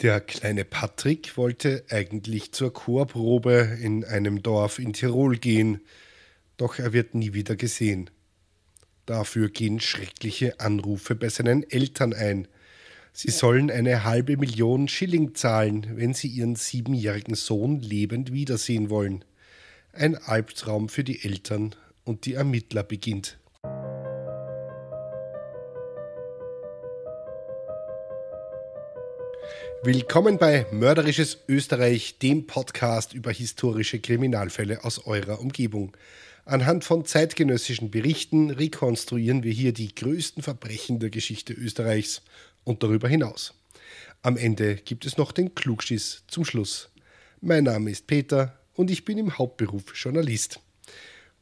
Der kleine Patrick wollte eigentlich zur Chorprobe in einem Dorf in Tirol gehen, doch er wird nie wieder gesehen. Dafür gehen schreckliche Anrufe bei seinen Eltern ein. Sie sollen eine halbe Million Schilling zahlen, wenn sie ihren siebenjährigen Sohn lebend wiedersehen wollen. Ein Albtraum für die Eltern und die Ermittler beginnt. Willkommen bei Mörderisches Österreich, dem Podcast über historische Kriminalfälle aus eurer Umgebung. Anhand von zeitgenössischen Berichten rekonstruieren wir hier die größten Verbrechen der Geschichte Österreichs und darüber hinaus. Am Ende gibt es noch den Klugschiss zum Schluss. Mein Name ist Peter und ich bin im Hauptberuf Journalist.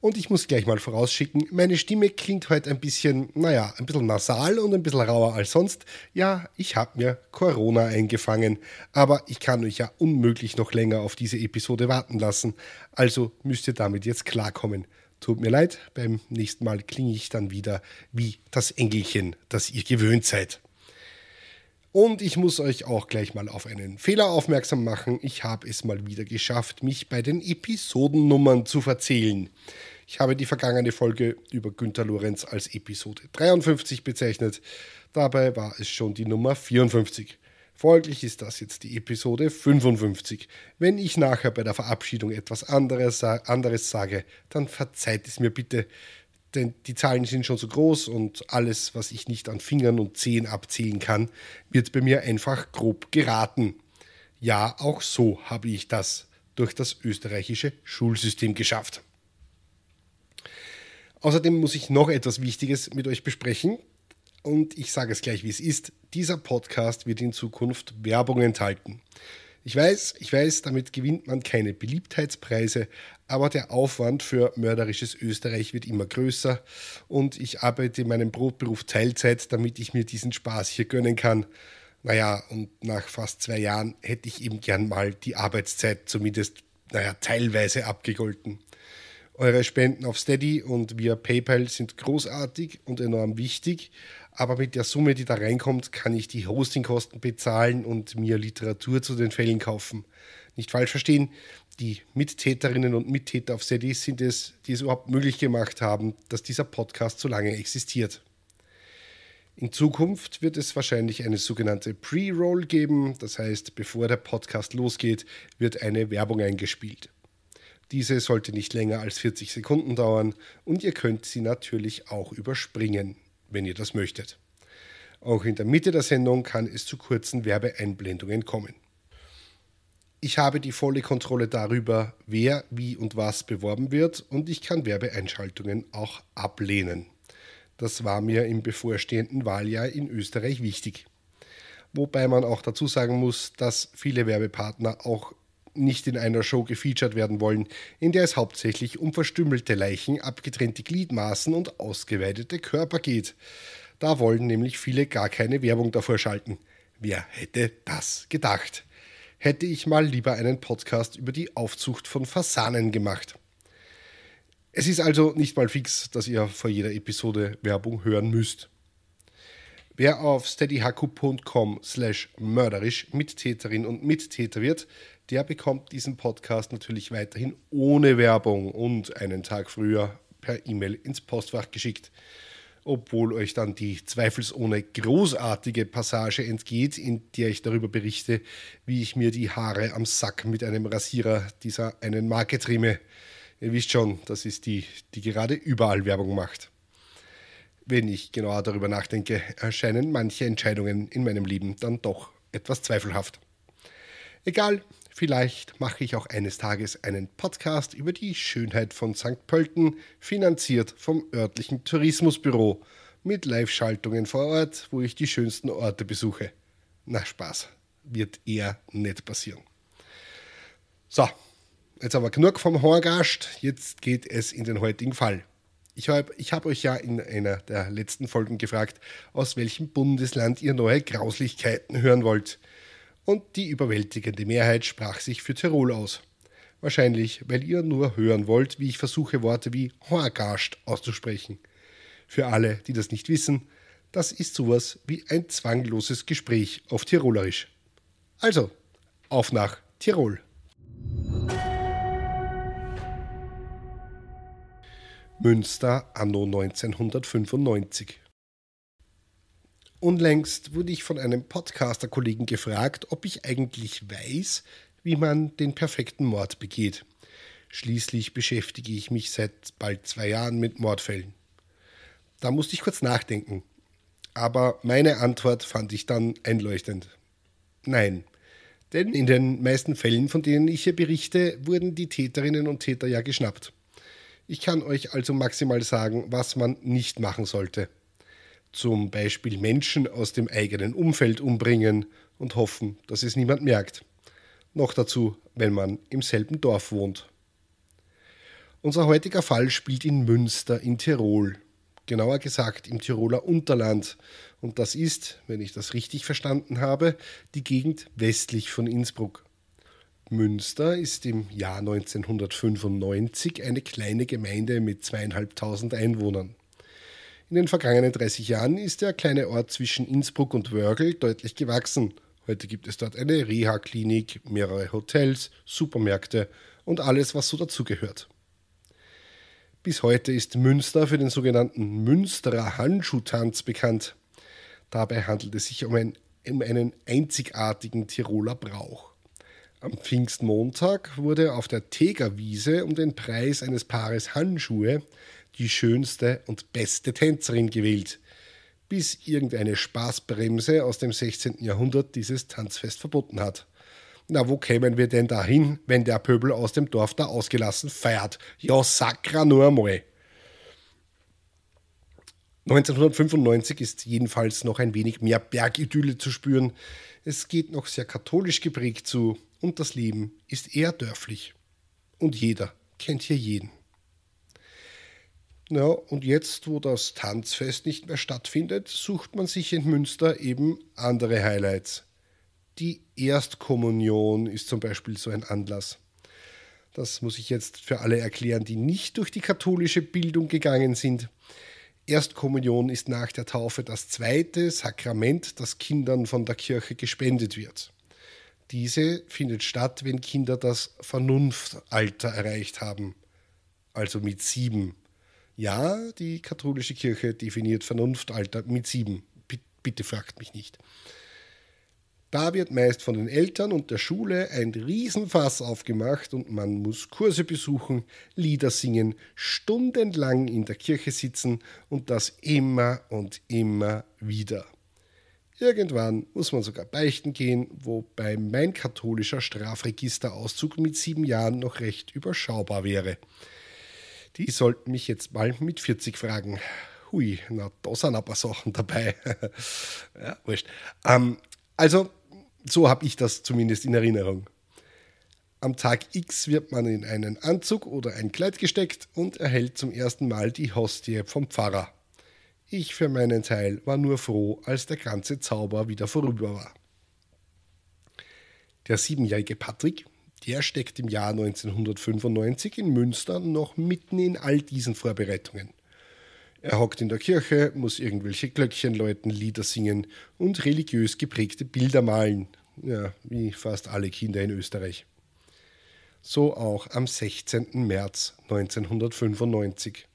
Und ich muss gleich mal vorausschicken, meine Stimme klingt heute ein bisschen, naja, ein bisschen nasal und ein bisschen rauer als sonst. Ja, ich habe mir Corona eingefangen, aber ich kann euch ja unmöglich noch länger auf diese Episode warten lassen. Also müsst ihr damit jetzt klarkommen. Tut mir leid, beim nächsten Mal klinge ich dann wieder wie das Engelchen, das ihr gewöhnt seid. Und ich muss euch auch gleich mal auf einen Fehler aufmerksam machen. Ich habe es mal wieder geschafft, mich bei den Episodennummern zu verzählen. Ich habe die vergangene Folge über Günter Lorenz als Episode 53 bezeichnet. Dabei war es schon die Nummer 54. Folglich ist das jetzt die Episode 55. Wenn ich nachher bei der Verabschiedung etwas anderes, anderes sage, dann verzeiht es mir bitte, denn die Zahlen sind schon so groß und alles, was ich nicht an Fingern und Zehen abzählen kann, wird bei mir einfach grob geraten. Ja, auch so habe ich das durch das österreichische Schulsystem geschafft. Außerdem muss ich noch etwas Wichtiges mit euch besprechen. Und ich sage es gleich, wie es ist. Dieser Podcast wird in Zukunft Werbung enthalten. Ich weiß, ich weiß, damit gewinnt man keine Beliebtheitspreise, aber der Aufwand für mörderisches Österreich wird immer größer und ich arbeite in meinem Brotberuf Teilzeit, damit ich mir diesen Spaß hier gönnen kann. Naja, und nach fast zwei Jahren hätte ich eben gern mal die Arbeitszeit zumindest, naja, teilweise abgegolten. Eure Spenden auf Steady und via PayPal sind großartig und enorm wichtig, aber mit der Summe, die da reinkommt, kann ich die Hostingkosten bezahlen und mir Literatur zu den Fällen kaufen. Nicht falsch verstehen, die Mittäterinnen und Mittäter auf Steady sind es, die es überhaupt möglich gemacht haben, dass dieser Podcast so lange existiert. In Zukunft wird es wahrscheinlich eine sogenannte Pre-Roll geben, das heißt, bevor der Podcast losgeht, wird eine Werbung eingespielt. Diese sollte nicht länger als 40 Sekunden dauern und ihr könnt sie natürlich auch überspringen, wenn ihr das möchtet. Auch in der Mitte der Sendung kann es zu kurzen Werbeeinblendungen kommen. Ich habe die volle Kontrolle darüber, wer, wie und was beworben wird und ich kann Werbeeinschaltungen auch ablehnen. Das war mir im bevorstehenden Wahljahr in Österreich wichtig. Wobei man auch dazu sagen muss, dass viele Werbepartner auch nicht in einer Show gefeatured werden wollen, in der es hauptsächlich um verstümmelte Leichen, abgetrennte Gliedmaßen und ausgeweidete Körper geht. Da wollen nämlich viele gar keine Werbung davor schalten. Wer hätte das gedacht? Hätte ich mal lieber einen Podcast über die Aufzucht von Fasanen gemacht. Es ist also nicht mal fix, dass ihr vor jeder Episode Werbung hören müsst. Wer auf steadyhaku.com slash mörderisch Mittäterin und Mittäter wird, der bekommt diesen Podcast natürlich weiterhin ohne Werbung und einen Tag früher per E-Mail ins Postfach geschickt. Obwohl euch dann die zweifelsohne großartige Passage entgeht, in der ich darüber berichte, wie ich mir die Haare am Sack mit einem Rasierer dieser einen Marke trimme. Ihr wisst schon, das ist die, die gerade überall Werbung macht. Wenn ich genauer darüber nachdenke, erscheinen manche Entscheidungen in meinem Leben dann doch etwas zweifelhaft. Egal, Vielleicht mache ich auch eines Tages einen Podcast über die Schönheit von St. Pölten, finanziert vom örtlichen Tourismusbüro, mit Live-Schaltungen vor Ort, wo ich die schönsten Orte besuche. Na Spaß, wird eher nicht passieren. So, jetzt aber genug vom Horgast, jetzt geht es in den heutigen Fall. Ich habe ich hab euch ja in einer der letzten Folgen gefragt, aus welchem Bundesland ihr neue Grauslichkeiten hören wollt und die überwältigende Mehrheit sprach sich für Tirol aus. Wahrscheinlich, weil ihr nur hören wollt, wie ich versuche, Worte wie Horgast auszusprechen. Für alle, die das nicht wissen, das ist sowas wie ein zwangloses Gespräch auf Tirolerisch. Also, auf nach Tirol. Münster anno 1995. Unlängst wurde ich von einem Podcaster-Kollegen gefragt, ob ich eigentlich weiß, wie man den perfekten Mord begeht. Schließlich beschäftige ich mich seit bald zwei Jahren mit Mordfällen. Da musste ich kurz nachdenken. Aber meine Antwort fand ich dann einleuchtend. Nein. Denn in den meisten Fällen, von denen ich hier berichte, wurden die Täterinnen und Täter ja geschnappt. Ich kann euch also maximal sagen, was man nicht machen sollte. Zum Beispiel Menschen aus dem eigenen Umfeld umbringen und hoffen, dass es niemand merkt. Noch dazu, wenn man im selben Dorf wohnt. Unser heutiger Fall spielt in Münster in Tirol, genauer gesagt im Tiroler Unterland. Und das ist, wenn ich das richtig verstanden habe, die Gegend westlich von Innsbruck. Münster ist im Jahr 1995 eine kleine Gemeinde mit zweieinhalbtausend Einwohnern. In den vergangenen 30 Jahren ist der kleine Ort zwischen Innsbruck und Wörgl deutlich gewachsen. Heute gibt es dort eine Reha-Klinik, mehrere Hotels, Supermärkte und alles, was so dazugehört. Bis heute ist Münster für den sogenannten Münsterer Handschuhtanz bekannt. Dabei handelt es sich um, ein, um einen einzigartigen Tiroler Brauch. Am Pfingstmontag wurde auf der Tegerwiese um den Preis eines Paares Handschuhe die schönste und beste Tänzerin gewählt, bis irgendeine Spaßbremse aus dem 16. Jahrhundert dieses Tanzfest verboten hat. Na, wo kämen wir denn dahin, wenn der Pöbel aus dem Dorf da ausgelassen feiert? Ja, sakra nur einmal. 1995 ist jedenfalls noch ein wenig mehr Bergidylle zu spüren. Es geht noch sehr katholisch geprägt zu und das Leben ist eher dörflich. Und jeder kennt hier jeden. Ja, und jetzt, wo das Tanzfest nicht mehr stattfindet, sucht man sich in Münster eben andere Highlights. Die Erstkommunion ist zum Beispiel so ein Anlass. Das muss ich jetzt für alle erklären, die nicht durch die katholische Bildung gegangen sind. Erstkommunion ist nach der Taufe das zweite Sakrament, das Kindern von der Kirche gespendet wird. Diese findet statt, wenn Kinder das Vernunftalter erreicht haben, also mit sieben. Ja, die katholische Kirche definiert Vernunftalter mit sieben. Bitte fragt mich nicht. Da wird meist von den Eltern und der Schule ein Riesenfass aufgemacht und man muss Kurse besuchen, Lieder singen, stundenlang in der Kirche sitzen und das immer und immer wieder. Irgendwann muss man sogar beichten gehen, wobei mein katholischer Strafregisterauszug mit sieben Jahren noch recht überschaubar wäre. Die sollten mich jetzt mal mit 40 fragen. Hui, na, da sind paar Sachen dabei. ja, wurscht. Ähm, also, so habe ich das zumindest in Erinnerung. Am Tag X wird man in einen Anzug oder ein Kleid gesteckt und erhält zum ersten Mal die Hostie vom Pfarrer. Ich für meinen Teil war nur froh, als der ganze Zauber wieder vorüber war. Der siebenjährige Patrick, der steckt im Jahr 1995 in Münster noch mitten in all diesen Vorbereitungen. Er hockt in der Kirche, muss irgendwelche Glöckchen läuten, Lieder singen und religiös geprägte Bilder malen. Ja, wie fast alle Kinder in Österreich. So auch am 16. März 1995.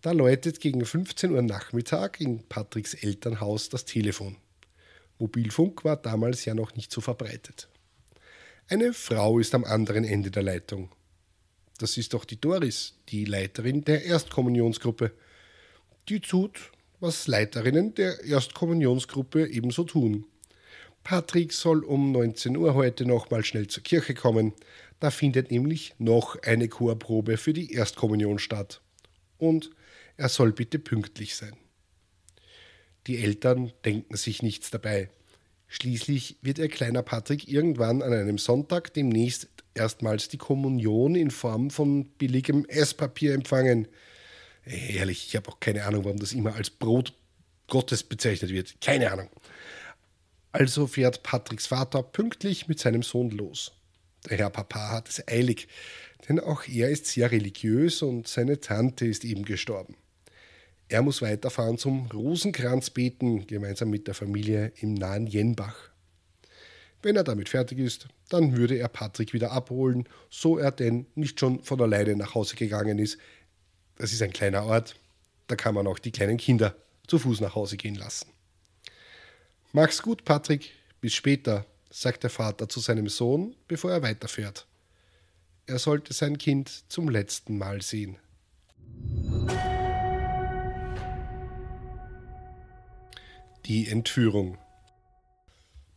Da läutet gegen 15 Uhr Nachmittag in Patricks Elternhaus das Telefon. Mobilfunk war damals ja noch nicht so verbreitet. Eine Frau ist am anderen Ende der Leitung. Das ist doch die Doris, die Leiterin der Erstkommunionsgruppe die tut, was Leiterinnen der Erstkommunionsgruppe ebenso tun. Patrick soll um 19 Uhr heute nochmal schnell zur Kirche kommen. Da findet nämlich noch eine Chorprobe für die Erstkommunion statt. Und er soll bitte pünktlich sein. Die Eltern denken sich nichts dabei. Schließlich wird ihr kleiner Patrick irgendwann an einem Sonntag demnächst erstmals die Kommunion in Form von billigem Esspapier empfangen. Ehrlich, ich habe auch keine Ahnung, warum das immer als Brot Gottes bezeichnet wird. Keine Ahnung. Also fährt Patricks Vater pünktlich mit seinem Sohn los. Der Herr Papa hat es eilig, denn auch er ist sehr religiös und seine Tante ist eben gestorben. Er muss weiterfahren zum Rosenkranz beten, gemeinsam mit der Familie im nahen Jenbach. Wenn er damit fertig ist, dann würde er Patrick wieder abholen, so er denn nicht schon von alleine nach Hause gegangen ist. Das ist ein kleiner Ort, da kann man auch die kleinen Kinder zu Fuß nach Hause gehen lassen. Mach's gut, Patrick, bis später, sagt der Vater zu seinem Sohn, bevor er weiterfährt. Er sollte sein Kind zum letzten Mal sehen. Die Entführung.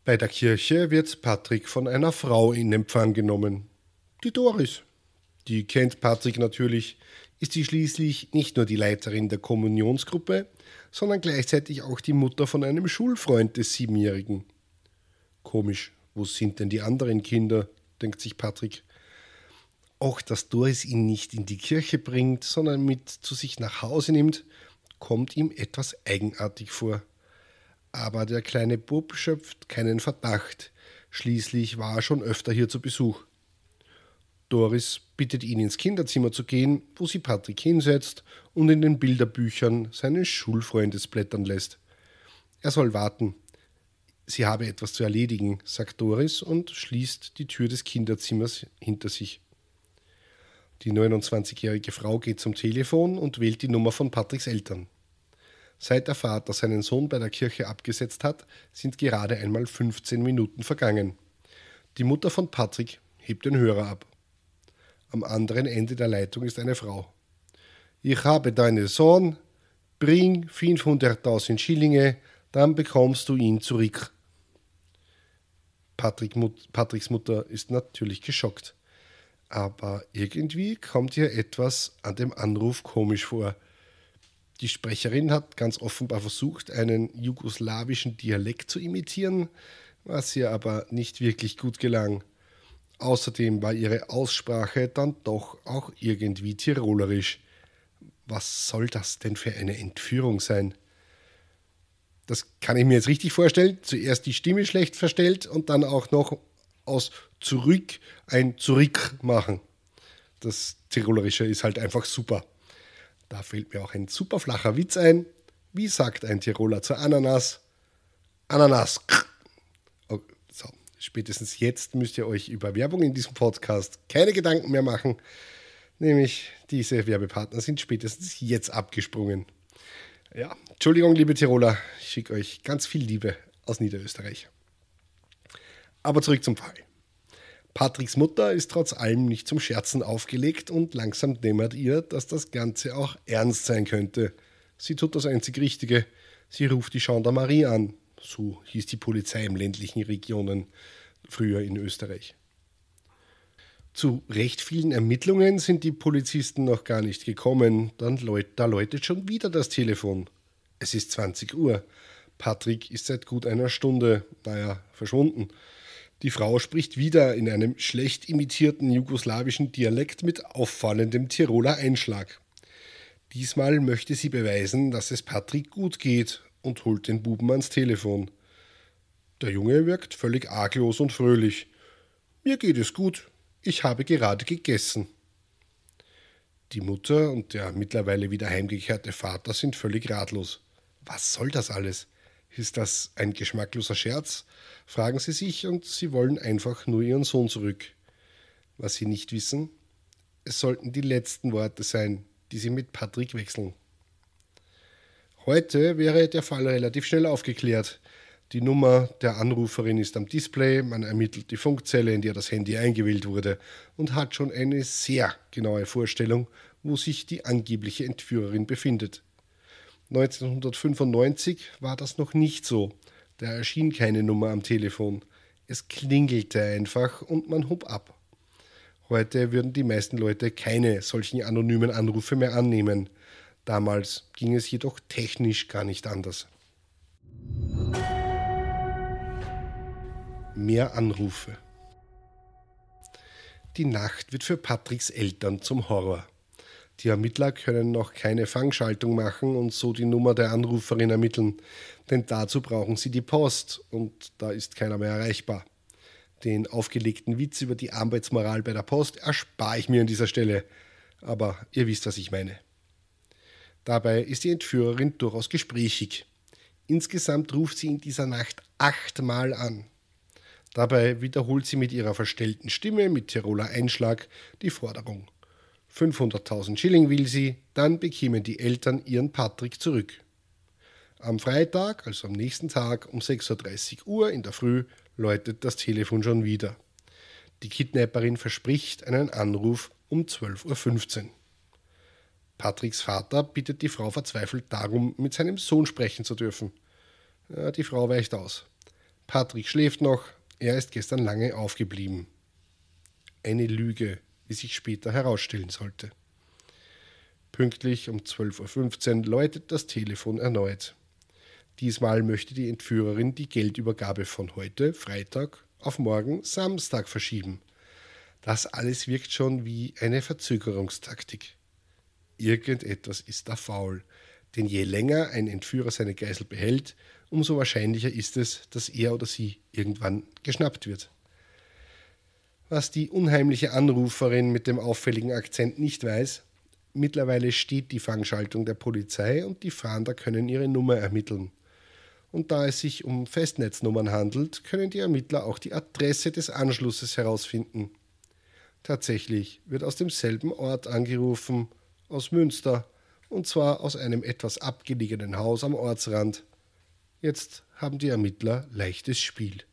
Bei der Kirche wird Patrick von einer Frau in Empfang genommen. Die Doris. Die kennt Patrick natürlich, ist sie schließlich nicht nur die Leiterin der Kommunionsgruppe, sondern gleichzeitig auch die Mutter von einem Schulfreund des Siebenjährigen. Komisch, wo sind denn die anderen Kinder? denkt sich Patrick. Auch dass Doris ihn nicht in die Kirche bringt, sondern mit zu sich nach Hause nimmt, kommt ihm etwas eigenartig vor. Aber der kleine Bub schöpft keinen Verdacht. Schließlich war er schon öfter hier zu Besuch. Doris bittet ihn ins Kinderzimmer zu gehen, wo sie Patrick hinsetzt und in den Bilderbüchern seines Schulfreundes blättern lässt. Er soll warten. Sie habe etwas zu erledigen, sagt Doris und schließt die Tür des Kinderzimmers hinter sich. Die 29-jährige Frau geht zum Telefon und wählt die Nummer von Patricks Eltern. Seit der Vater seinen Sohn bei der Kirche abgesetzt hat, sind gerade einmal 15 Minuten vergangen. Die Mutter von Patrick hebt den Hörer ab. Am anderen Ende der Leitung ist eine Frau. Ich habe deinen Sohn, bring 500.000 Schillinge, dann bekommst du ihn zurück. Patrick, Patricks Mutter ist natürlich geschockt aber irgendwie kommt ihr etwas an dem Anruf komisch vor. Die Sprecherin hat ganz offenbar versucht, einen jugoslawischen Dialekt zu imitieren, was ihr aber nicht wirklich gut gelang. Außerdem war ihre Aussprache dann doch auch irgendwie tirolerisch. Was soll das denn für eine Entführung sein? Das kann ich mir jetzt richtig vorstellen. Zuerst die Stimme schlecht verstellt und dann auch noch aus zurück ein Zurück machen. Das Tirolerische ist halt einfach super. Da fällt mir auch ein super flacher Witz ein. Wie sagt ein Tiroler zur Ananas? Ananas. Oh, so, spätestens jetzt müsst ihr euch über Werbung in diesem Podcast keine Gedanken mehr machen. Nämlich diese Werbepartner sind spätestens jetzt abgesprungen. Ja, Entschuldigung, liebe Tiroler, ich schicke euch ganz viel Liebe aus Niederösterreich. Aber zurück zum Fall. Patricks Mutter ist trotz allem nicht zum Scherzen aufgelegt und langsam dämmert ihr, dass das Ganze auch ernst sein könnte. Sie tut das einzig Richtige. Sie ruft die Gendarmerie an. So hieß die Polizei im ländlichen Regionen früher in Österreich. Zu recht vielen Ermittlungen sind die Polizisten noch gar nicht gekommen. Dann läut, da läutet schon wieder das Telefon. Es ist 20 Uhr. Patrick ist seit gut einer Stunde, naja, verschwunden. Die Frau spricht wieder in einem schlecht imitierten jugoslawischen Dialekt mit auffallendem Tiroler Einschlag. Diesmal möchte sie beweisen, dass es Patrick gut geht und holt den Buben ans Telefon. Der Junge wirkt völlig arglos und fröhlich. Mir geht es gut, ich habe gerade gegessen. Die Mutter und der mittlerweile wieder heimgekehrte Vater sind völlig ratlos. Was soll das alles? Ist das ein geschmackloser Scherz? fragen sie sich und sie wollen einfach nur ihren Sohn zurück. Was sie nicht wissen, es sollten die letzten Worte sein, die sie mit Patrick wechseln. Heute wäre der Fall relativ schnell aufgeklärt. Die Nummer der Anruferin ist am Display, man ermittelt die Funkzelle, in der das Handy eingewählt wurde und hat schon eine sehr genaue Vorstellung, wo sich die angebliche Entführerin befindet. 1995 war das noch nicht so. Da erschien keine Nummer am Telefon. Es klingelte einfach und man hob ab. Heute würden die meisten Leute keine solchen anonymen Anrufe mehr annehmen. Damals ging es jedoch technisch gar nicht anders. Mehr Anrufe. Die Nacht wird für Patricks Eltern zum Horror. Die Ermittler können noch keine Fangschaltung machen und so die Nummer der Anruferin ermitteln, denn dazu brauchen sie die Post und da ist keiner mehr erreichbar. Den aufgelegten Witz über die Arbeitsmoral bei der Post erspare ich mir an dieser Stelle, aber ihr wisst, was ich meine. Dabei ist die Entführerin durchaus gesprächig. Insgesamt ruft sie in dieser Nacht achtmal an. Dabei wiederholt sie mit ihrer verstellten Stimme mit Tiroler Einschlag die Forderung. 500.000 Schilling will sie, dann bekämen die Eltern ihren Patrick zurück. Am Freitag, also am nächsten Tag um 6.30 Uhr in der Früh, läutet das Telefon schon wieder. Die Kidnapperin verspricht einen Anruf um 12.15 Uhr. Patricks Vater bittet die Frau verzweifelt darum, mit seinem Sohn sprechen zu dürfen. Die Frau weicht aus. Patrick schläft noch, er ist gestern lange aufgeblieben. Eine Lüge, wie sich später herausstellen sollte. Pünktlich um 12.15 Uhr läutet das Telefon erneut. Diesmal möchte die Entführerin die Geldübergabe von heute, Freitag, auf morgen, Samstag verschieben. Das alles wirkt schon wie eine Verzögerungstaktik. Irgendetwas ist da faul, denn je länger ein Entführer seine Geisel behält, umso wahrscheinlicher ist es, dass er oder sie irgendwann geschnappt wird. Was die unheimliche Anruferin mit dem auffälligen Akzent nicht weiß, mittlerweile steht die Fangschaltung der Polizei und die Fahnder können ihre Nummer ermitteln und da es sich um Festnetznummern handelt, können die Ermittler auch die Adresse des Anschlusses herausfinden. Tatsächlich wird aus demselben Ort angerufen, aus Münster, und zwar aus einem etwas abgelegenen Haus am Ortsrand. Jetzt haben die Ermittler leichtes Spiel.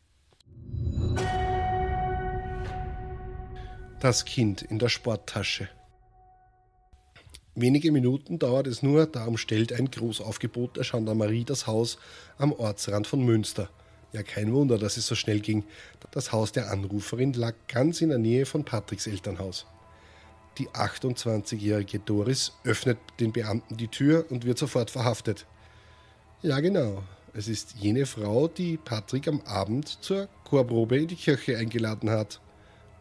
Das Kind in der Sporttasche. Wenige Minuten dauert es nur, da umstellt ein Großaufgebot der Gendarmerie das Haus am Ortsrand von Münster. Ja, kein Wunder, dass es so schnell ging. Das Haus der Anruferin lag ganz in der Nähe von Patricks Elternhaus. Die 28-jährige Doris öffnet den Beamten die Tür und wird sofort verhaftet. Ja, genau. Es ist jene Frau, die Patrick am Abend zur Chorprobe in die Kirche eingeladen hat.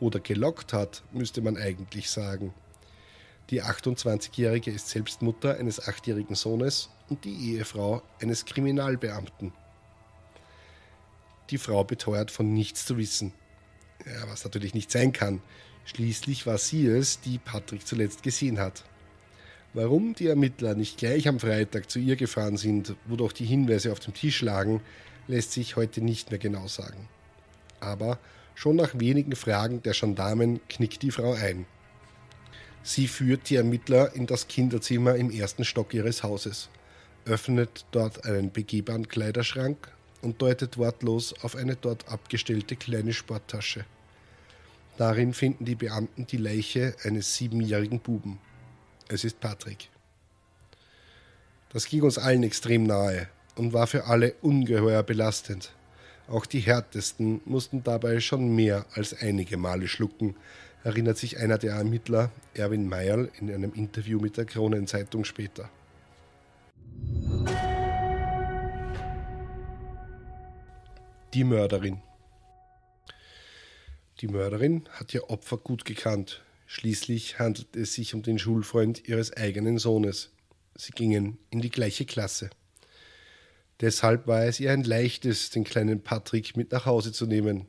Oder gelockt hat, müsste man eigentlich sagen. Die 28-Jährige ist selbst Mutter eines achtjährigen Sohnes und die Ehefrau eines Kriminalbeamten. Die Frau beteuert von nichts zu wissen. Ja, was natürlich nicht sein kann. Schließlich war sie es, die Patrick zuletzt gesehen hat. Warum die Ermittler nicht gleich am Freitag zu ihr gefahren sind, wo doch die Hinweise auf dem Tisch lagen, lässt sich heute nicht mehr genau sagen. Aber schon nach wenigen Fragen der Gendarmen knickt die Frau ein. Sie führt die Ermittler in das Kinderzimmer im ersten Stock ihres Hauses, öffnet dort einen begehbaren Kleiderschrank und deutet wortlos auf eine dort abgestellte kleine Sporttasche. Darin finden die Beamten die Leiche eines siebenjährigen Buben. Es ist Patrick. Das ging uns allen extrem nahe und war für alle ungeheuer belastend. Auch die Härtesten mussten dabei schon mehr als einige Male schlucken, erinnert sich einer der Ermittler, Erwin Meyerl, in einem Interview mit der Kronenzeitung später. Die Mörderin. Die Mörderin hat ihr Opfer gut gekannt. Schließlich handelt es sich um den Schulfreund ihres eigenen Sohnes. Sie gingen in die gleiche Klasse. Deshalb war es ihr ein leichtes, den kleinen Patrick mit nach Hause zu nehmen.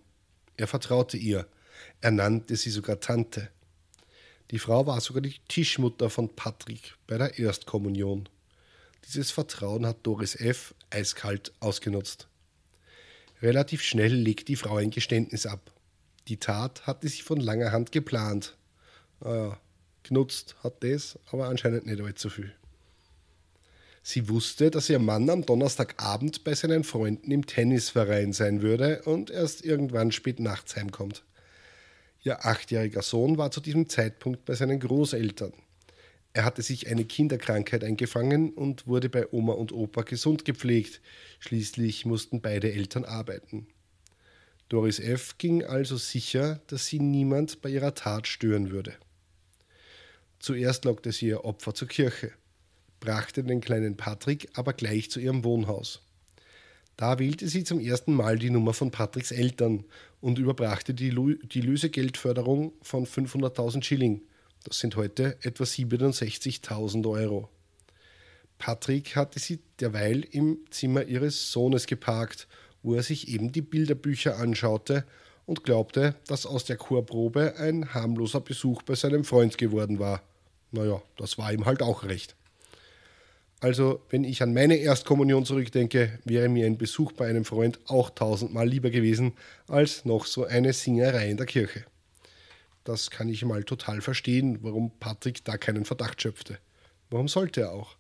Er vertraute ihr – er nannte sie sogar Tante. Die Frau war sogar die Tischmutter von Patrick bei der Erstkommunion. Dieses Vertrauen hat Doris F. eiskalt ausgenutzt. Relativ schnell legt die Frau ein Geständnis ab. Die Tat hatte sie von langer Hand geplant. Naja, genutzt hat das, aber anscheinend nicht allzu viel. Sie wusste, dass ihr Mann am Donnerstagabend bei seinen Freunden im Tennisverein sein würde und erst irgendwann spät nachts heimkommt. Ihr achtjähriger Sohn war zu diesem Zeitpunkt bei seinen Großeltern. Er hatte sich eine Kinderkrankheit eingefangen und wurde bei Oma und Opa gesund gepflegt. Schließlich mussten beide Eltern arbeiten. Doris F. ging also sicher, dass sie niemand bei ihrer Tat stören würde. Zuerst lockte sie ihr Opfer zur Kirche, brachte den kleinen Patrick aber gleich zu ihrem Wohnhaus. Da wählte sie zum ersten Mal die Nummer von Patricks Eltern und überbrachte die, die Lösegeldförderung von 500.000 Schilling. Das sind heute etwa 67.000 Euro. Patrick hatte sie derweil im Zimmer ihres Sohnes geparkt, wo er sich eben die Bilderbücher anschaute und glaubte, dass aus der Chorprobe ein harmloser Besuch bei seinem Freund geworden war. Naja, das war ihm halt auch recht. Also, wenn ich an meine Erstkommunion zurückdenke, wäre mir ein Besuch bei einem Freund auch tausendmal lieber gewesen als noch so eine Singerei in der Kirche. Das kann ich mal total verstehen, warum Patrick da keinen Verdacht schöpfte. Warum sollte er auch?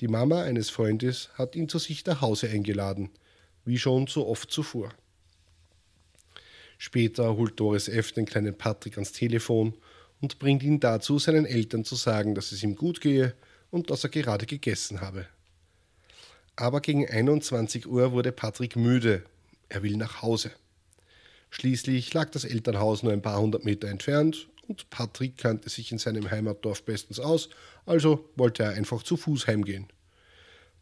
Die Mama eines Freundes hat ihn zu sich nach Hause eingeladen, wie schon so oft zuvor. Später holt Doris F. den kleinen Patrick ans Telefon und bringt ihn dazu, seinen Eltern zu sagen, dass es ihm gut gehe und dass er gerade gegessen habe. Aber gegen 21 Uhr wurde Patrick müde. Er will nach Hause. Schließlich lag das Elternhaus nur ein paar hundert Meter entfernt und Patrick kannte sich in seinem Heimatdorf bestens aus, also wollte er einfach zu Fuß heimgehen.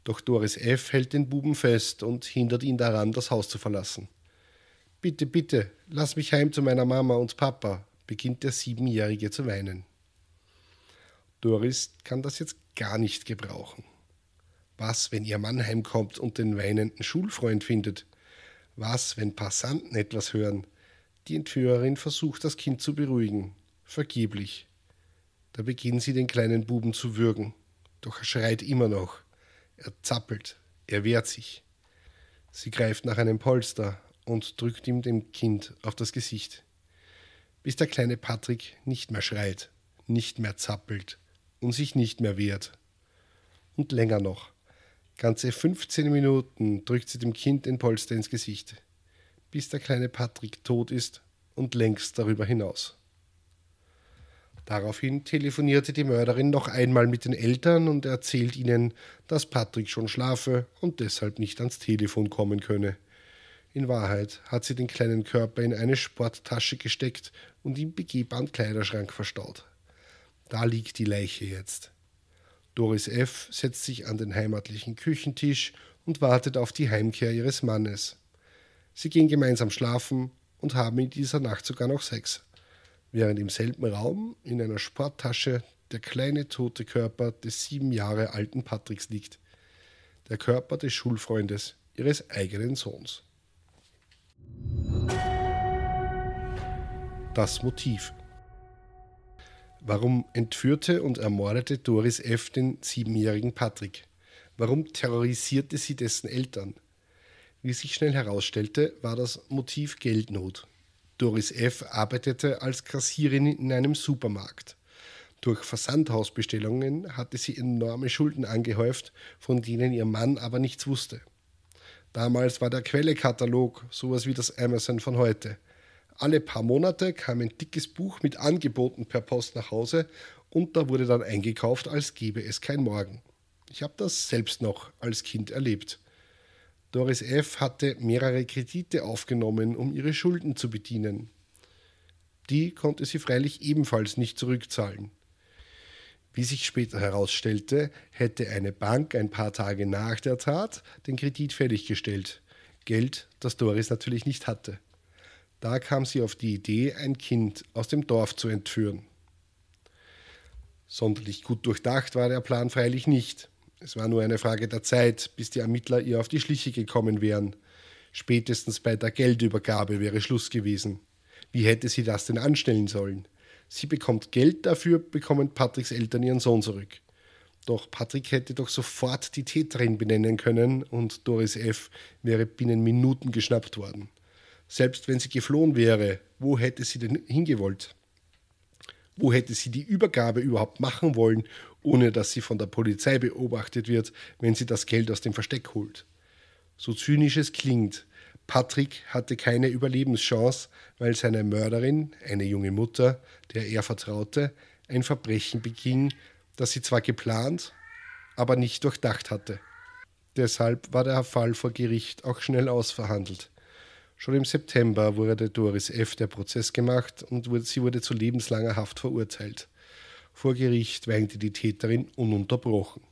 Doch Doris F. hält den Buben fest und hindert ihn daran, das Haus zu verlassen. Bitte, bitte, lass mich heim zu meiner Mama und Papa, beginnt der Siebenjährige zu weinen. Doris kann das jetzt gar nicht gebrauchen. Was, wenn ihr Mann heimkommt und den weinenden Schulfreund findet? Was, wenn Passanten etwas hören? Die Entführerin versucht, das Kind zu beruhigen. Vergeblich. Da beginnt sie den kleinen Buben zu würgen. Doch er schreit immer noch. Er zappelt. Er wehrt sich. Sie greift nach einem Polster und drückt ihm dem Kind auf das Gesicht. Bis der kleine Patrick nicht mehr schreit, nicht mehr zappelt und sich nicht mehr wehrt. Und länger noch. Ganze 15 Minuten drückt sie dem Kind den Polster ins Gesicht, bis der kleine Patrick tot ist und längst darüber hinaus. Daraufhin telefonierte die Mörderin noch einmal mit den Eltern und erzählt ihnen, dass Patrick schon schlafe und deshalb nicht ans Telefon kommen könne. In Wahrheit hat sie den kleinen Körper in eine Sporttasche gesteckt und im begehbaren Kleiderschrank verstaut. Da liegt die Leiche jetzt. Doris F. setzt sich an den heimatlichen Küchentisch und wartet auf die Heimkehr ihres Mannes. Sie gehen gemeinsam schlafen und haben in dieser Nacht sogar noch Sex, während im selben Raum in einer Sporttasche der kleine tote Körper des sieben Jahre alten Patricks liegt, der Körper des Schulfreundes ihres eigenen Sohns. Das Motiv Warum entführte und ermordete Doris F. den siebenjährigen Patrick? Warum terrorisierte sie dessen Eltern? Wie sich schnell herausstellte, war das Motiv Geldnot. Doris F. arbeitete als Kassierin in einem Supermarkt. Durch Versandhausbestellungen hatte sie enorme Schulden angehäuft, von denen ihr Mann aber nichts wusste. Damals war der Quellekatalog sowas wie das Amazon von heute – alle paar Monate kam ein dickes Buch mit Angeboten per Post nach Hause und da wurde dann eingekauft, als gäbe es kein Morgen. Ich habe das selbst noch als Kind erlebt. Doris F. hatte mehrere Kredite aufgenommen, um ihre Schulden zu bedienen. Die konnte sie freilich ebenfalls nicht zurückzahlen. Wie sich später herausstellte, hätte eine Bank ein paar Tage nach der Tat den Kredit fälliggestellt. Geld, das Doris natürlich nicht hatte. Da kam sie auf die Idee, ein Kind aus dem Dorf zu entführen. Sonderlich gut durchdacht war der Plan freilich nicht. Es war nur eine Frage der Zeit, bis die Ermittler ihr auf die Schliche gekommen wären. Spätestens bei der Geldübergabe wäre Schluss gewesen. Wie hätte sie das denn anstellen sollen? Sie bekommt Geld, dafür bekommen Patricks Eltern ihren Sohn zurück. Doch Patrick hätte doch sofort die Täterin benennen können und Doris F. wäre binnen Minuten geschnappt worden. Selbst wenn sie geflohen wäre, wo hätte sie denn hingewollt? Wo hätte sie die Übergabe überhaupt machen wollen, ohne dass sie von der Polizei beobachtet wird, wenn sie das Geld aus dem Versteck holt? So zynisch es klingt, Patrick hatte keine Überlebenschance, weil seine Mörderin, eine junge Mutter, der er vertraute, ein Verbrechen beging, das sie zwar geplant, aber nicht durchdacht hatte. Deshalb war der Fall vor Gericht auch schnell ausverhandelt. Schon im September wurde Doris F. der Prozess gemacht und sie wurde zu lebenslanger Haft verurteilt. Vor Gericht weinte die Täterin ununterbrochen.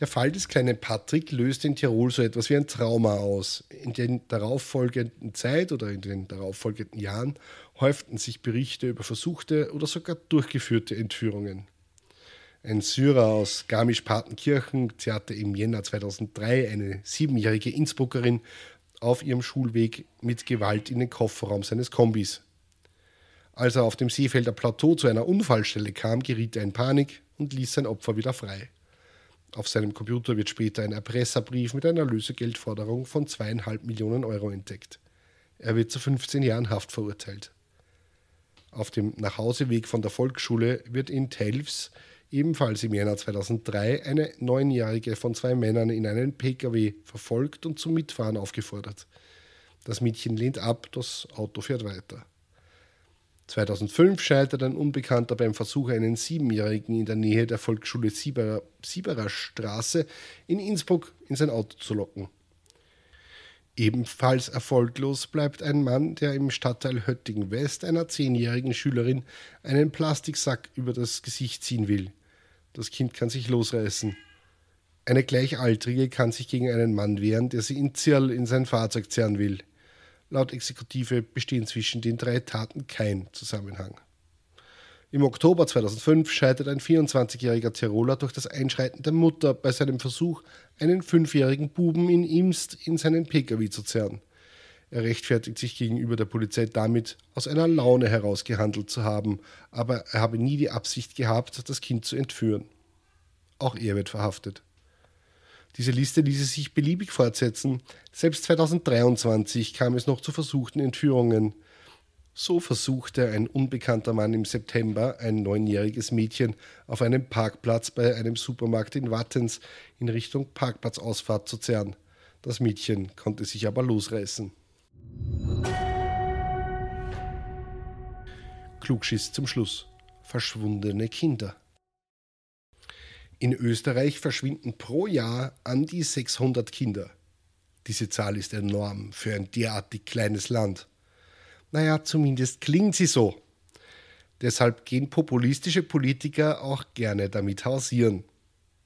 Der Fall des kleinen Patrick löste in Tirol so etwas wie ein Trauma aus. In den darauffolgenden Zeit oder in den darauffolgenden Jahren häuften sich Berichte über versuchte oder sogar durchgeführte Entführungen. Ein Syrer aus Garmisch-Partenkirchen zerrte im Jänner 2003 eine siebenjährige Innsbruckerin auf ihrem Schulweg mit Gewalt in den Kofferraum seines Kombis. Als er auf dem Seefelder Plateau zu einer Unfallstelle kam, geriet er in Panik und ließ sein Opfer wieder frei. Auf seinem Computer wird später ein Erpresserbrief mit einer Lösegeldforderung von zweieinhalb Millionen Euro entdeckt. Er wird zu 15 Jahren Haft verurteilt. Auf dem Nachhauseweg von der Volksschule wird in Telfs ebenfalls im Jänner 2003 eine Neunjährige von zwei Männern in einen Pkw verfolgt und zum Mitfahren aufgefordert. Das Mädchen lehnt ab, das Auto fährt weiter. 2005 scheitert ein Unbekannter beim Versuch, einen Siebenjährigen in der Nähe der Volksschule Sieberer Straße in Innsbruck in sein Auto zu locken. Ebenfalls erfolglos bleibt ein Mann, der im Stadtteil Höttingen West einer zehnjährigen Schülerin einen Plastiksack über das Gesicht ziehen will. Das Kind kann sich losreißen. Eine Gleichaltrige kann sich gegen einen Mann wehren, der sie in Zirl in sein Fahrzeug zerren will. Laut Exekutive bestehen zwischen den drei Taten kein Zusammenhang. Im Oktober 2005 scheitert ein 24-jähriger Tiroler durch das Einschreiten der Mutter bei seinem Versuch, einen fünfjährigen Buben in Imst in seinen Pkw zu zerren. Er rechtfertigt sich gegenüber der Polizei damit, aus einer Laune heraus gehandelt zu haben, aber er habe nie die Absicht gehabt, das Kind zu entführen. Auch er wird verhaftet. Diese Liste ließe sich beliebig fortsetzen. Selbst 2023 kam es noch zu versuchten Entführungen. So versuchte ein unbekannter Mann im September ein neunjähriges Mädchen auf einem Parkplatz bei einem Supermarkt in Wattens in Richtung Parkplatzausfahrt zu zerren. Das Mädchen konnte sich aber losreißen. Klugschiss zum Schluss. Verschwundene Kinder. In Österreich verschwinden pro Jahr an die 600 Kinder. Diese Zahl ist enorm für ein derartig kleines Land. Naja, zumindest klingt sie so. Deshalb gehen populistische Politiker auch gerne damit hausieren.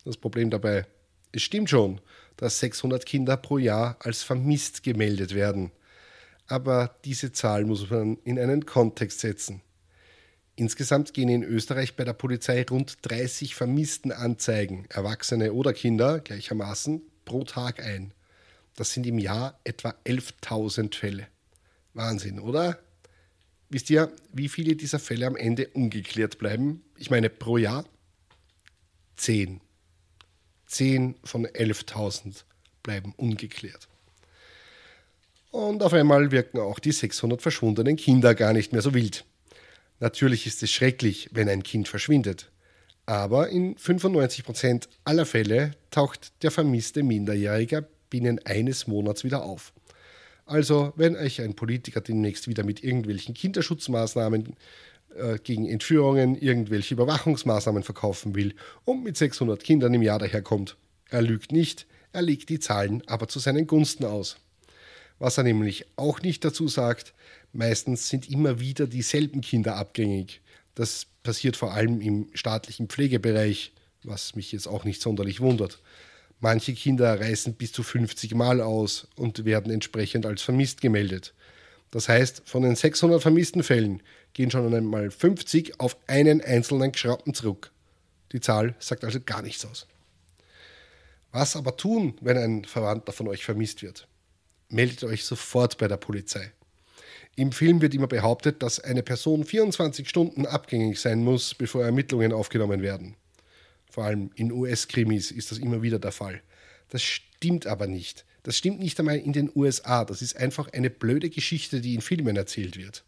Das Problem dabei, es stimmt schon, dass 600 Kinder pro Jahr als vermisst gemeldet werden. Aber diese Zahl muss man in einen Kontext setzen. Insgesamt gehen in Österreich bei der Polizei rund 30 vermissten Anzeigen, Erwachsene oder Kinder gleichermaßen, pro Tag ein. Das sind im Jahr etwa 11.000 Fälle. Wahnsinn, oder? Wisst ihr, wie viele dieser Fälle am Ende ungeklärt bleiben? Ich meine pro Jahr? Zehn. Zehn von 11.000 bleiben ungeklärt. Und auf einmal wirken auch die 600 verschwundenen Kinder gar nicht mehr so wild. Natürlich ist es schrecklich, wenn ein Kind verschwindet. Aber in 95 Prozent aller Fälle taucht der vermisste Minderjährige binnen eines Monats wieder auf. Also, wenn euch ein Politiker demnächst wieder mit irgendwelchen Kinderschutzmaßnahmen äh, gegen Entführungen, irgendwelche Überwachungsmaßnahmen verkaufen will und mit 600 Kindern im Jahr daherkommt, er lügt nicht, er legt die Zahlen aber zu seinen Gunsten aus. Was er nämlich auch nicht dazu sagt, Meistens sind immer wieder dieselben Kinder abgängig. Das passiert vor allem im staatlichen Pflegebereich, was mich jetzt auch nicht sonderlich wundert. Manche Kinder reisen bis zu 50 Mal aus und werden entsprechend als vermisst gemeldet. Das heißt, von den 600 vermissten Fällen gehen schon einmal 50 auf einen einzelnen Geschraubten zurück. Die Zahl sagt also gar nichts aus. Was aber tun, wenn ein Verwandter von euch vermisst wird? Meldet euch sofort bei der Polizei. Im Film wird immer behauptet, dass eine Person 24 Stunden abgängig sein muss, bevor Ermittlungen aufgenommen werden. Vor allem in US-Krimis ist das immer wieder der Fall. Das stimmt aber nicht. Das stimmt nicht einmal in den USA. Das ist einfach eine blöde Geschichte, die in Filmen erzählt wird.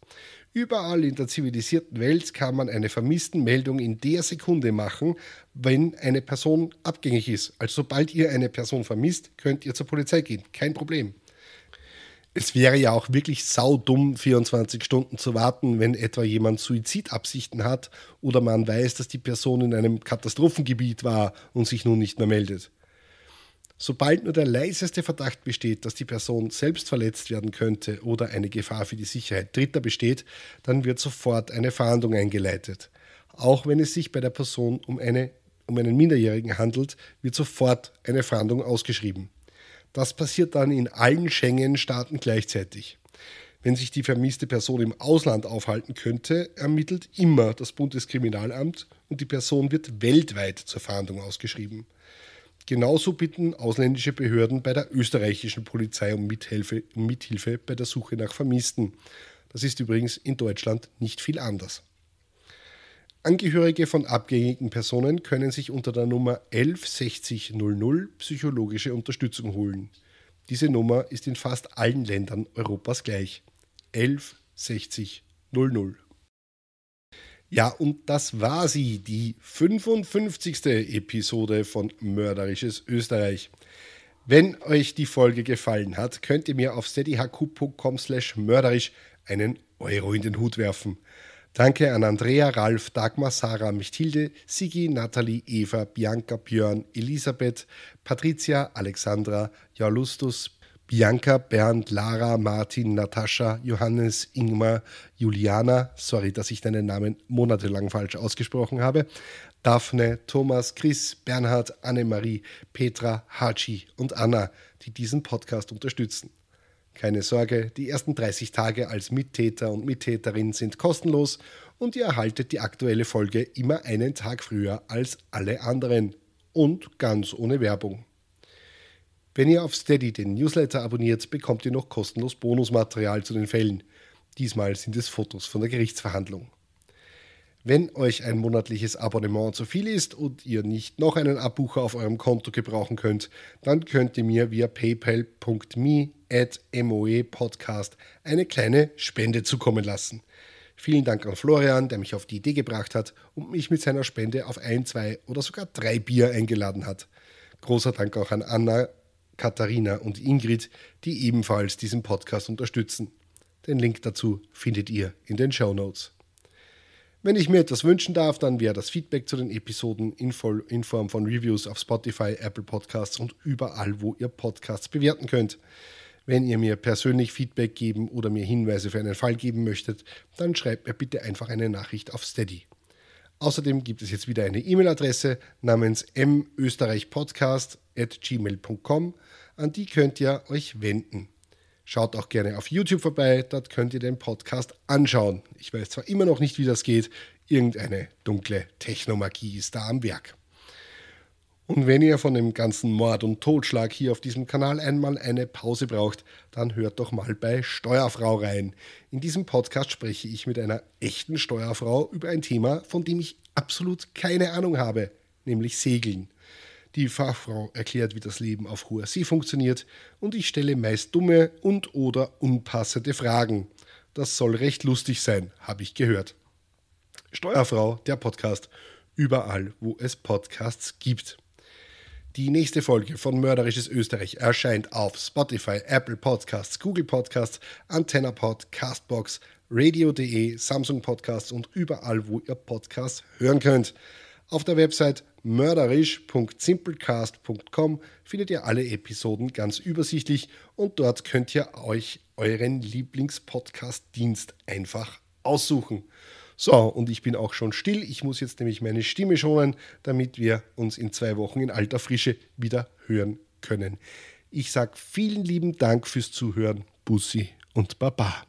Überall in der zivilisierten Welt kann man eine vermissten Meldung in der Sekunde machen, wenn eine Person abgängig ist. Also sobald ihr eine Person vermisst, könnt ihr zur Polizei gehen. Kein Problem es wäre ja auch wirklich saudumm, 24 Stunden zu warten, wenn etwa jemand Suizidabsichten hat oder man weiß, dass die Person in einem Katastrophengebiet war und sich nun nicht mehr meldet. Sobald nur der leiseste Verdacht besteht, dass die Person selbst verletzt werden könnte oder eine Gefahr für die Sicherheit Dritter besteht, dann wird sofort eine Fahndung eingeleitet. Auch wenn es sich bei der Person um, eine, um einen Minderjährigen handelt, wird sofort eine Fahndung ausgeschrieben. Das passiert dann in allen Schengen-Staaten gleichzeitig. Wenn sich die vermisste Person im Ausland aufhalten könnte, ermittelt immer das Bundeskriminalamt und die Person wird weltweit zur Fahndung ausgeschrieben. Genauso bitten ausländische Behörden bei der österreichischen Polizei um Mithilfe, um Mithilfe bei der Suche nach Vermissten. Das ist übrigens in Deutschland nicht viel anders. Angehörige von abgängigen Personen können sich unter der Nummer 116000 psychologische Unterstützung holen. Diese Nummer ist in fast allen Ländern Europas gleich. 116000. Ja, und das war sie, die 55. Episode von Mörderisches Österreich. Wenn euch die Folge gefallen hat, könnt ihr mir auf steadyhq.com slash mörderisch einen Euro in den Hut werfen. Danke an Andrea, Ralf, Dagmar, Sarah, Michtilde, Sigi, Nathalie, Eva, Bianca, Björn, Elisabeth, Patricia, Alexandra, Jaulustus, Bianca, Bernd, Lara, Martin, Natascha, Johannes, Ingmar, Juliana, sorry, dass ich deinen Namen monatelang falsch ausgesprochen habe, Daphne, Thomas, Chris, Bernhard, Annemarie, Petra, Hachi und Anna, die diesen Podcast unterstützen. Keine Sorge, die ersten 30 Tage als Mittäter und Mittäterin sind kostenlos und ihr erhaltet die aktuelle Folge immer einen Tag früher als alle anderen und ganz ohne Werbung. Wenn ihr auf Steady den Newsletter abonniert, bekommt ihr noch kostenlos Bonusmaterial zu den Fällen. Diesmal sind es Fotos von der Gerichtsverhandlung. Wenn euch ein monatliches Abonnement zu viel ist und ihr nicht noch einen Abbucher auf eurem Konto gebrauchen könnt, dann könnt ihr mir via paypal.me at moepodcast eine kleine Spende zukommen lassen. Vielen Dank an Florian, der mich auf die Idee gebracht hat und mich mit seiner Spende auf ein, zwei oder sogar drei Bier eingeladen hat. Großer Dank auch an Anna, Katharina und Ingrid, die ebenfalls diesen Podcast unterstützen. Den Link dazu findet ihr in den Show Notes. Wenn ich mir etwas wünschen darf, dann wäre das Feedback zu den Episoden in, in Form von Reviews auf Spotify, Apple Podcasts und überall, wo ihr Podcasts bewerten könnt. Wenn ihr mir persönlich Feedback geben oder mir Hinweise für einen Fall geben möchtet, dann schreibt mir bitte einfach eine Nachricht auf Steady. Außerdem gibt es jetzt wieder eine E-Mail-Adresse namens mösterreichpodcast.gmail.com, an die könnt ihr euch wenden. Schaut auch gerne auf YouTube vorbei, dort könnt ihr den Podcast anschauen. Ich weiß zwar immer noch nicht, wie das geht, irgendeine dunkle Technomagie ist da am Werk. Und wenn ihr von dem ganzen Mord und Totschlag hier auf diesem Kanal einmal eine Pause braucht, dann hört doch mal bei Steuerfrau rein. In diesem Podcast spreche ich mit einer echten Steuerfrau über ein Thema, von dem ich absolut keine Ahnung habe, nämlich Segeln. Die Fachfrau erklärt, wie das Leben auf hoher See funktioniert und ich stelle meist dumme und oder unpassende Fragen. Das soll recht lustig sein, habe ich gehört. Steuerfrau, der Podcast, überall, wo es Podcasts gibt. Die nächste Folge von Mörderisches Österreich erscheint auf Spotify, Apple Podcasts, Google Podcasts, AntennaPod, Castbox, Radio.de, Samsung Podcasts und überall, wo ihr Podcasts hören könnt. Auf der Website mörderisch.simplecast.com findet ihr alle Episoden ganz übersichtlich und dort könnt ihr euch euren Lieblingspodcast-Dienst einfach aussuchen. So, und ich bin auch schon still. Ich muss jetzt nämlich meine Stimme schonen, damit wir uns in zwei Wochen in alter Frische wieder hören können. Ich sage vielen lieben Dank fürs Zuhören. Bussi und Baba.